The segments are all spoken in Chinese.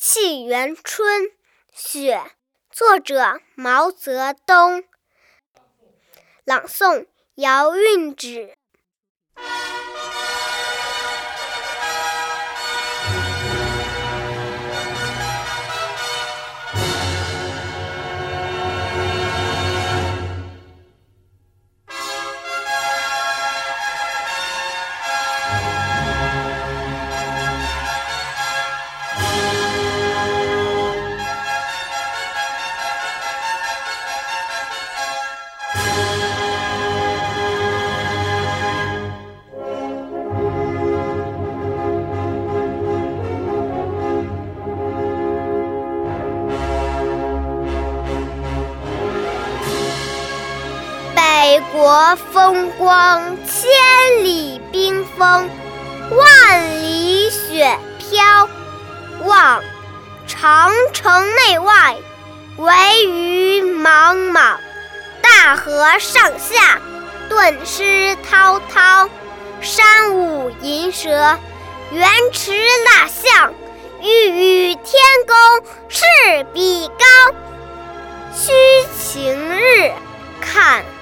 沁园春·雪，作者毛泽东。朗诵：姚韵芷。国风光，千里冰封，万里雪飘。望长城内外，惟余莽莽。大河上下，顿失滔滔。山舞银蛇，原驰蜡象，欲与天公试比高。须晴日，看。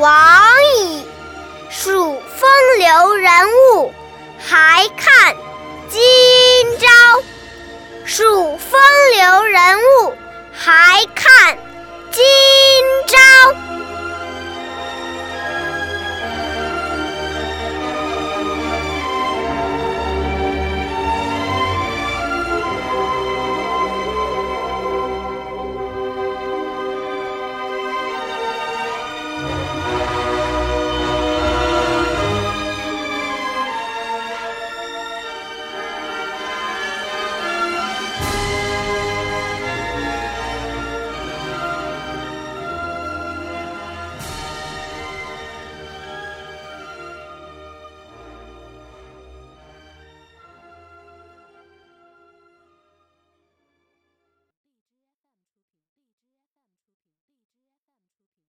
王矣数风流人物还看今朝。数风流人物